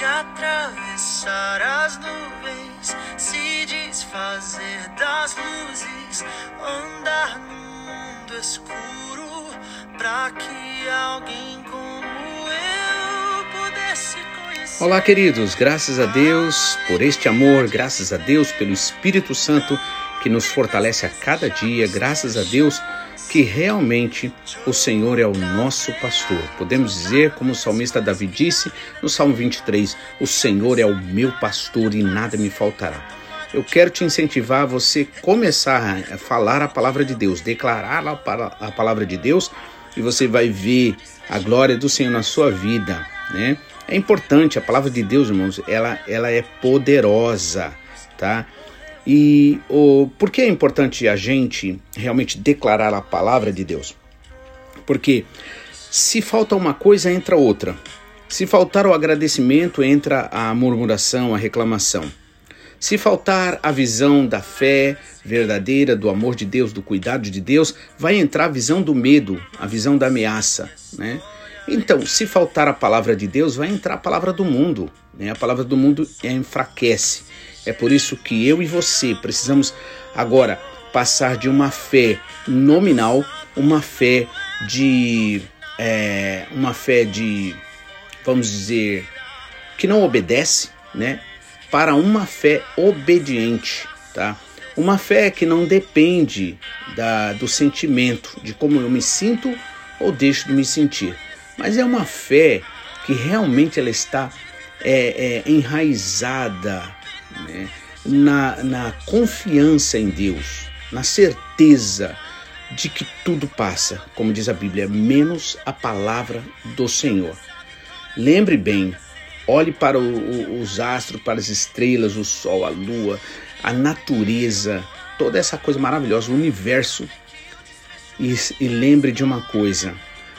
de atravessar as nuvens, se desfazer das luzes, andar no mundo escuro para que alguém como eu pudesse conhecer. Olá, queridos, graças a Deus por este amor, graças a Deus pelo Espírito Santo que nos fortalece a cada dia, graças a Deus que realmente o Senhor é o nosso pastor. Podemos dizer, como o salmista Davi disse no Salmo 23, o Senhor é o meu pastor e nada me faltará. Eu quero te incentivar a você começar a falar a palavra de Deus, declarar a palavra de Deus e você vai ver a glória do Senhor na sua vida, né? É importante, a palavra de Deus, irmãos, ela, ela é poderosa, tá? E o, por que é importante a gente realmente declarar a palavra de Deus? Porque se falta uma coisa, entra outra. Se faltar o agradecimento, entra a murmuração, a reclamação. Se faltar a visão da fé verdadeira, do amor de Deus, do cuidado de Deus, vai entrar a visão do medo, a visão da ameaça, né? Então, se faltar a palavra de Deus, vai entrar a palavra do mundo. Né? A palavra do mundo enfraquece. É por isso que eu e você precisamos agora passar de uma fé nominal, uma fé de. É, uma fé de. Vamos dizer. que não obedece, né? Para uma fé obediente, tá? Uma fé que não depende da, do sentimento, de como eu me sinto ou deixo de me sentir mas é uma fé que realmente ela está é, é, enraizada né, na, na confiança em Deus, na certeza de que tudo passa, como diz a Bíblia, menos a palavra do Senhor. Lembre bem, olhe para o, o, os astros, para as estrelas, o sol, a lua, a natureza, toda essa coisa maravilhosa, o universo, e, e lembre de uma coisa: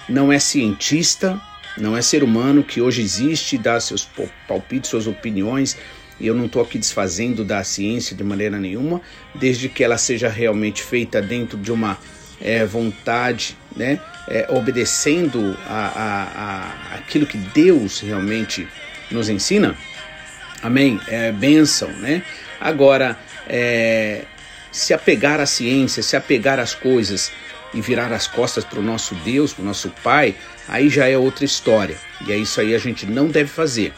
não é cientista, não é ser humano que hoje existe, dá seus palpites, suas opiniões. E eu não estou aqui desfazendo da ciência de maneira nenhuma, desde que ela seja realmente feita dentro de uma é, vontade, né? É, obedecendo a, a, a, aquilo que Deus realmente nos ensina. Amém? É bênção, né? Agora, é, se apegar à ciência, se apegar às coisas e virar as costas para o nosso Deus, para o nosso Pai, aí já é outra história. E é isso aí a gente não deve fazer.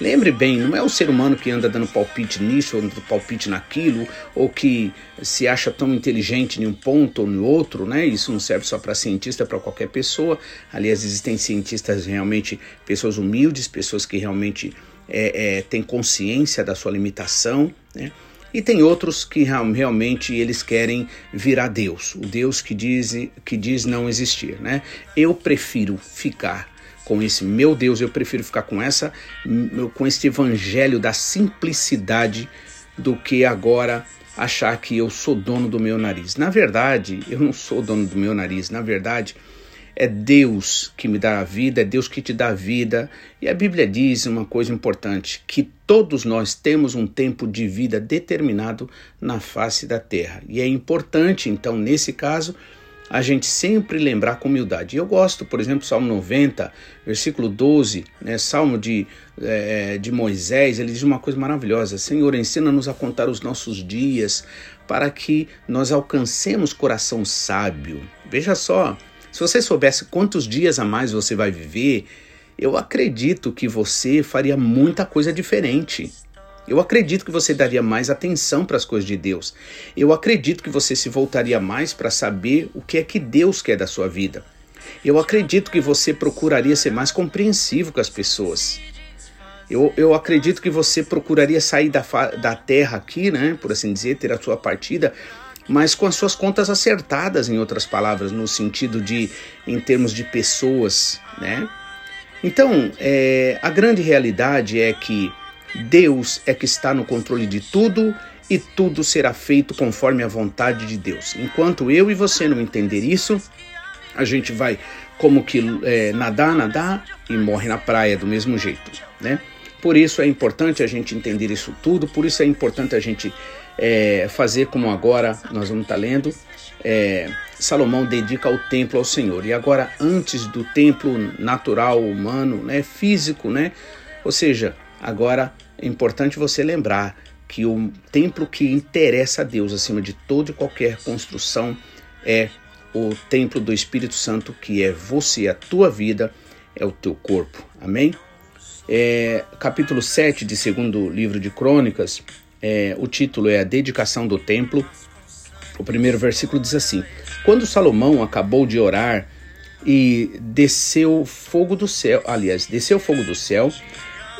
Lembre bem, não é o ser humano que anda dando palpite nisso ou dando palpite naquilo, ou que se acha tão inteligente em um ponto ou no outro, né? Isso não serve só para cientista, para qualquer pessoa. Aliás, existem cientistas realmente, pessoas humildes, pessoas que realmente é, é, têm consciência da sua limitação, né? E tem outros que realmente eles querem virar Deus, o Deus que diz, que diz não existir, né? Eu prefiro ficar com esse meu Deus, eu prefiro ficar com essa com este evangelho da simplicidade do que agora achar que eu sou dono do meu nariz. Na verdade, eu não sou dono do meu nariz. Na verdade, é Deus que me dá a vida, é Deus que te dá a vida. E a Bíblia diz uma coisa importante: que todos nós temos um tempo de vida determinado na face da terra. E é importante, então, nesse caso, a gente sempre lembrar com humildade. Eu gosto, por exemplo, Salmo 90, versículo 12, né, Salmo de, é, de Moisés, ele diz uma coisa maravilhosa: Senhor, ensina-nos a contar os nossos dias para que nós alcancemos coração sábio. Veja só, se você soubesse quantos dias a mais você vai viver, eu acredito que você faria muita coisa diferente. Eu acredito que você daria mais atenção para as coisas de Deus. Eu acredito que você se voltaria mais para saber o que é que Deus quer da sua vida. Eu acredito que você procuraria ser mais compreensivo com as pessoas. Eu, eu acredito que você procuraria sair da, da terra aqui, né, por assim dizer, ter a sua partida mas com as suas contas acertadas, em outras palavras, no sentido de, em termos de pessoas, né? Então, é, a grande realidade é que Deus é que está no controle de tudo e tudo será feito conforme a vontade de Deus. Enquanto eu e você não entender isso, a gente vai como que é, nadar, nadar e morre na praia do mesmo jeito, né? Por isso é importante a gente entender isso tudo, por isso é importante a gente é, fazer como agora nós vamos estar tá lendo. É, Salomão dedica o templo ao Senhor. E agora, antes do templo natural, humano, né, físico, né? Ou seja, agora é importante você lembrar que o templo que interessa a Deus acima de toda e qualquer construção é o templo do Espírito Santo, que é você, a tua vida, é o teu corpo. Amém? É, capítulo 7 de segundo livro de Crônicas, é, o título é A Dedicação do Templo. O primeiro versículo diz assim: Quando Salomão acabou de orar e desceu fogo do céu, aliás, desceu fogo do céu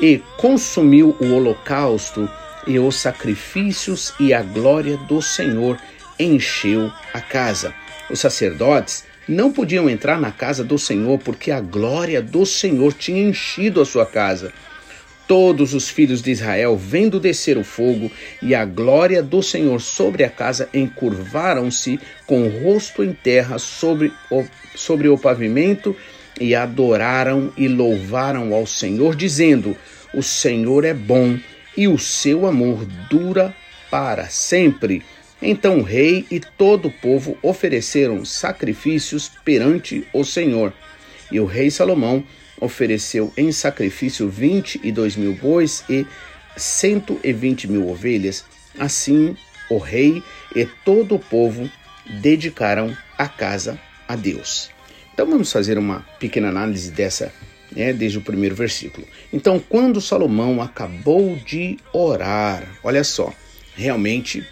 e consumiu o holocausto e os sacrifícios e a glória do Senhor encheu a casa. Os sacerdotes não podiam entrar na casa do Senhor porque a glória do Senhor tinha enchido a sua casa. Todos os filhos de Israel, vendo descer o fogo e a glória do Senhor sobre a casa, encurvaram-se com o rosto em terra sobre o, sobre o pavimento e adoraram e louvaram ao Senhor, dizendo: O Senhor é bom e o seu amor dura para sempre. Então o rei e todo o povo ofereceram sacrifícios perante o Senhor. E o rei Salomão ofereceu em sacrifício vinte e dois mil bois e cento e vinte mil ovelhas. Assim o rei e todo o povo dedicaram a casa a Deus. Então vamos fazer uma pequena análise dessa, né, desde o primeiro versículo. Então, quando Salomão acabou de orar, olha só, realmente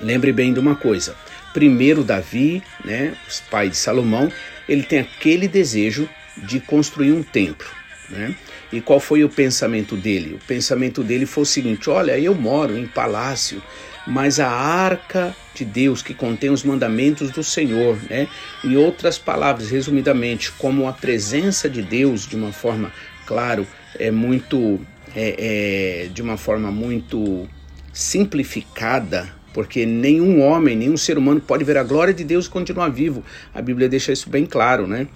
Lembre bem de uma coisa. Primeiro Davi, né, pai de Salomão, ele tem aquele desejo de construir um templo, né? E qual foi o pensamento dele? O pensamento dele foi o seguinte: olha, eu moro em palácio, mas a arca de Deus que contém os mandamentos do Senhor, né? Em outras palavras, resumidamente, como a presença de Deus, de uma forma, claro, é muito, é, é de uma forma muito simplificada, porque nenhum homem, nenhum ser humano pode ver a glória de Deus e continuar vivo. A Bíblia deixa isso bem claro, né?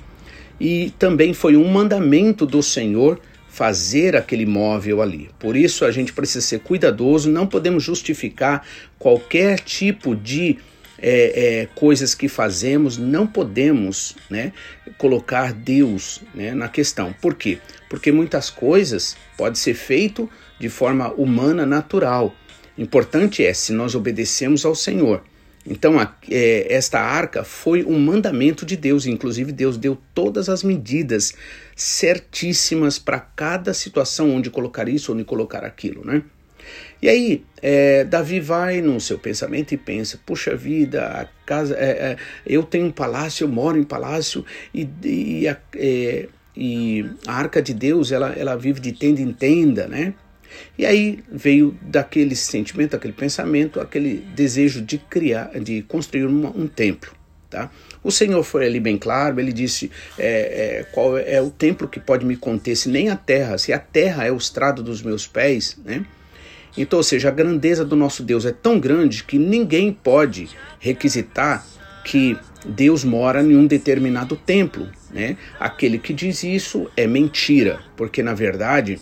E também foi um mandamento do Senhor fazer aquele móvel ali. Por isso a gente precisa ser cuidadoso, não podemos justificar qualquer tipo de é, é, coisas que fazemos, não podemos né, colocar Deus né, na questão. Por quê? Porque muitas coisas podem ser feito de forma humana, natural, Importante é se nós obedecemos ao Senhor. Então, a, é, esta arca foi um mandamento de Deus, inclusive Deus deu todas as medidas certíssimas para cada situação onde colocar isso, onde colocar aquilo, né? E aí, é, Davi vai no seu pensamento e pensa: puxa vida, a casa, é, é eu tenho um palácio, eu moro em palácio e, e, a, é, e a arca de Deus ela, ela vive de tenda em tenda, né? E aí veio daquele sentimento, aquele pensamento, aquele desejo de criar, de construir uma, um templo. Tá? O Senhor foi ali bem claro, ele disse é, é, qual é o templo que pode me conter, se nem a terra, se a terra é o estrado dos meus pés, né? Então, ou seja, a grandeza do nosso Deus é tão grande que ninguém pode requisitar que Deus mora em um determinado templo, né? Aquele que diz isso é mentira, porque na verdade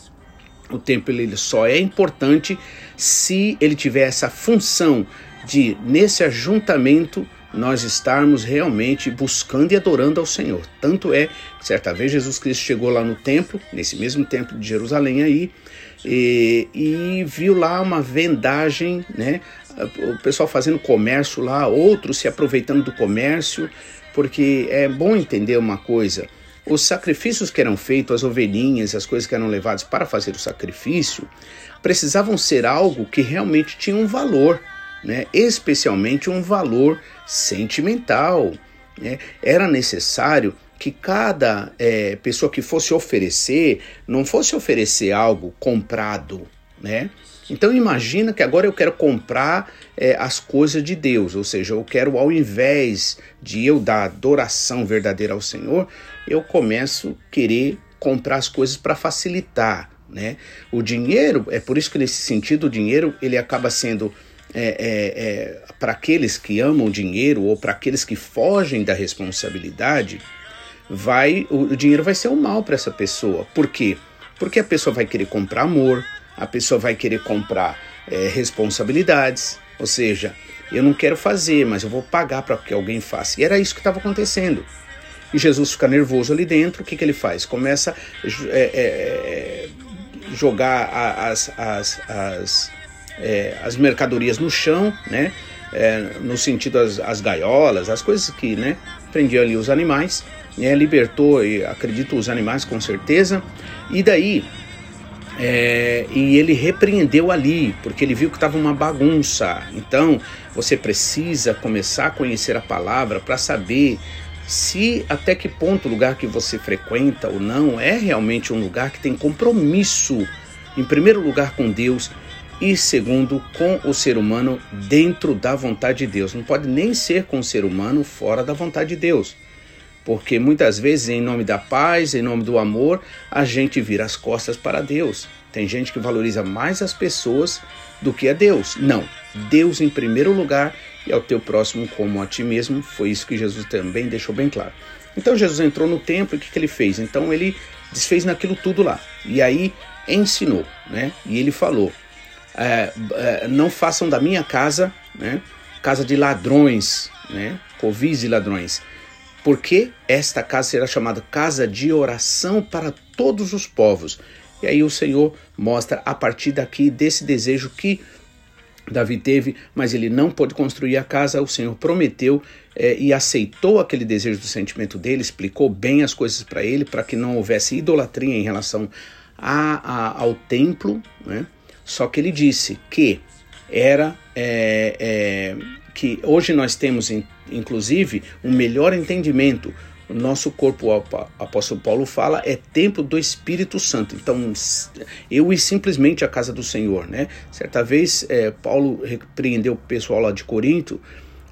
o templo ele só é importante se ele tiver essa função de, nesse ajuntamento, nós estarmos realmente buscando e adorando ao Senhor. Tanto é que certa vez Jesus Cristo chegou lá no templo, nesse mesmo templo de Jerusalém aí, e, e viu lá uma vendagem, né? O pessoal fazendo comércio lá, outros se aproveitando do comércio, porque é bom entender uma coisa os sacrifícios que eram feitos, as ovelhinhas, as coisas que eram levadas para fazer o sacrifício, precisavam ser algo que realmente tinha um valor, né? especialmente um valor sentimental. Né? Era necessário que cada é, pessoa que fosse oferecer não fosse oferecer algo comprado, né? Então imagina que agora eu quero comprar é, as coisas de Deus, ou seja, eu quero ao invés de eu dar adoração verdadeira ao Senhor, eu começo a querer comprar as coisas para facilitar, né? O dinheiro, é por isso que nesse sentido o dinheiro ele acaba sendo é, é, é, para aqueles que amam o dinheiro ou para aqueles que fogem da responsabilidade, vai o, dinheiro vai ser um mal para essa pessoa. Por quê? Porque a pessoa vai querer comprar amor, a pessoa vai querer comprar é, responsabilidades, ou seja, eu não quero fazer, mas eu vou pagar para que alguém faça. E era isso que estava acontecendo. E Jesus fica nervoso ali dentro, o que, que ele faz? Começa a é, é, jogar as, as, as, é, as mercadorias no chão, né? É, no sentido as, as gaiolas, as coisas que né, prendiam ali os animais, né, libertou, acredito, os animais com certeza, e daí é, e ele repreendeu ali, porque ele viu que estava uma bagunça. Então, você precisa começar a conhecer a palavra para saber se até que ponto o lugar que você frequenta ou não é realmente um lugar que tem compromisso, em primeiro lugar com Deus e segundo com o ser humano dentro da vontade de Deus. Não pode nem ser com o ser humano fora da vontade de Deus. Porque muitas vezes, em nome da paz, em nome do amor, a gente vira as costas para Deus. Tem gente que valoriza mais as pessoas do que a Deus. Não, Deus em primeiro lugar e ao teu próximo como a ti mesmo. Foi isso que Jesus também deixou bem claro. Então Jesus entrou no templo e o que, que ele fez? Então ele desfez naquilo tudo lá. E aí ensinou, né? E ele falou: é, é, não façam da minha casa, né? Casa de ladrões, né? Covis e ladrões porque esta casa será chamada casa de oração para todos os povos. E aí o Senhor mostra a partir daqui desse desejo que Davi teve, mas ele não pôde construir a casa. O Senhor prometeu é, e aceitou aquele desejo do sentimento dele, explicou bem as coisas para ele, para que não houvesse idolatria em relação a, a, ao templo. Né? Só que ele disse que era é, é, que hoje nós temos, inclusive, um melhor entendimento. O nosso corpo, o apóstolo Paulo fala, é templo do Espírito Santo. Então, eu e simplesmente a casa do Senhor, né? Certa vez, é, Paulo repreendeu o pessoal lá de Corinto,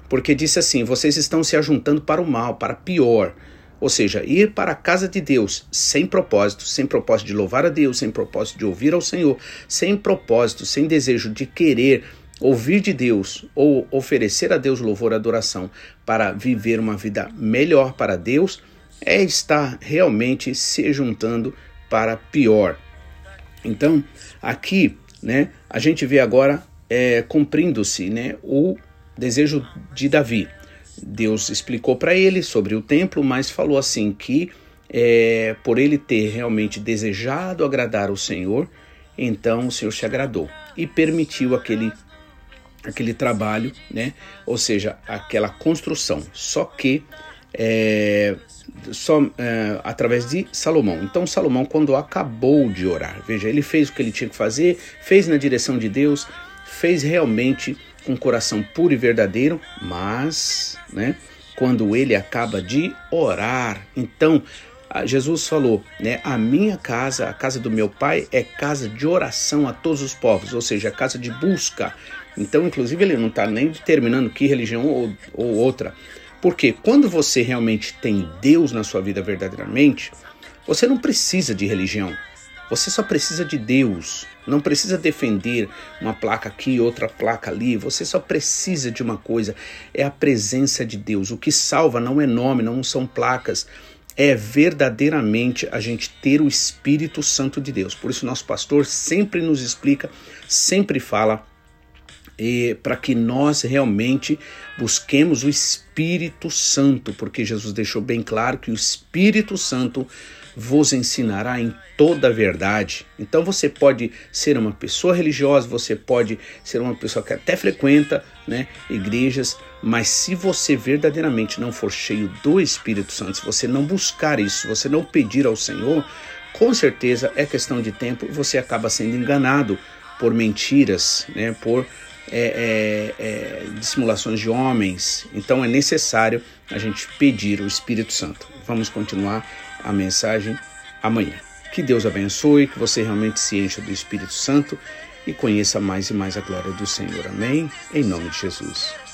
porque disse assim: vocês estão se ajuntando para o mal, para pior. Ou seja, ir para a casa de Deus sem propósito, sem propósito de louvar a Deus, sem propósito de ouvir ao Senhor, sem propósito, sem desejo de querer ouvir de Deus ou oferecer a Deus louvor e adoração para viver uma vida melhor para Deus é estar realmente se juntando para pior. Então, aqui, né, a gente vê agora é, cumprindo-se, né, o desejo de Davi. Deus explicou para ele sobre o templo, mas falou assim que é, por ele ter realmente desejado agradar o Senhor, então o Senhor se agradou e permitiu aquele aquele trabalho, né? Ou seja, aquela construção. Só que é, só é, através de Salomão. Então Salomão, quando acabou de orar, veja, ele fez o que ele tinha que fazer, fez na direção de Deus, fez realmente com coração puro e verdadeiro, mas, né? Quando ele acaba de orar, então Jesus falou, né? A minha casa, a casa do meu pai, é casa de oração a todos os povos, ou seja, casa de busca, então, inclusive, ele não está nem determinando que religião ou, ou outra. Porque quando você realmente tem Deus na sua vida verdadeiramente, você não precisa de religião. Você só precisa de Deus. Não precisa defender uma placa aqui, outra placa ali. Você só precisa de uma coisa: é a presença de Deus. O que salva não é nome, não são placas. É verdadeiramente a gente ter o Espírito Santo de Deus. Por isso, nosso pastor sempre nos explica, sempre fala para que nós realmente busquemos o Espírito Santo, porque Jesus deixou bem claro que o Espírito Santo vos ensinará em toda a verdade. Então você pode ser uma pessoa religiosa, você pode ser uma pessoa que até frequenta né, igrejas, mas se você verdadeiramente não for cheio do Espírito Santo, se você não buscar isso, se você não pedir ao Senhor, com certeza é questão de tempo você acaba sendo enganado por mentiras, né, por é, é, é, dissimulações de homens. Então é necessário a gente pedir o Espírito Santo. Vamos continuar a mensagem amanhã. Que Deus abençoe, que você realmente se encha do Espírito Santo e conheça mais e mais a glória do Senhor. Amém? Em nome de Jesus.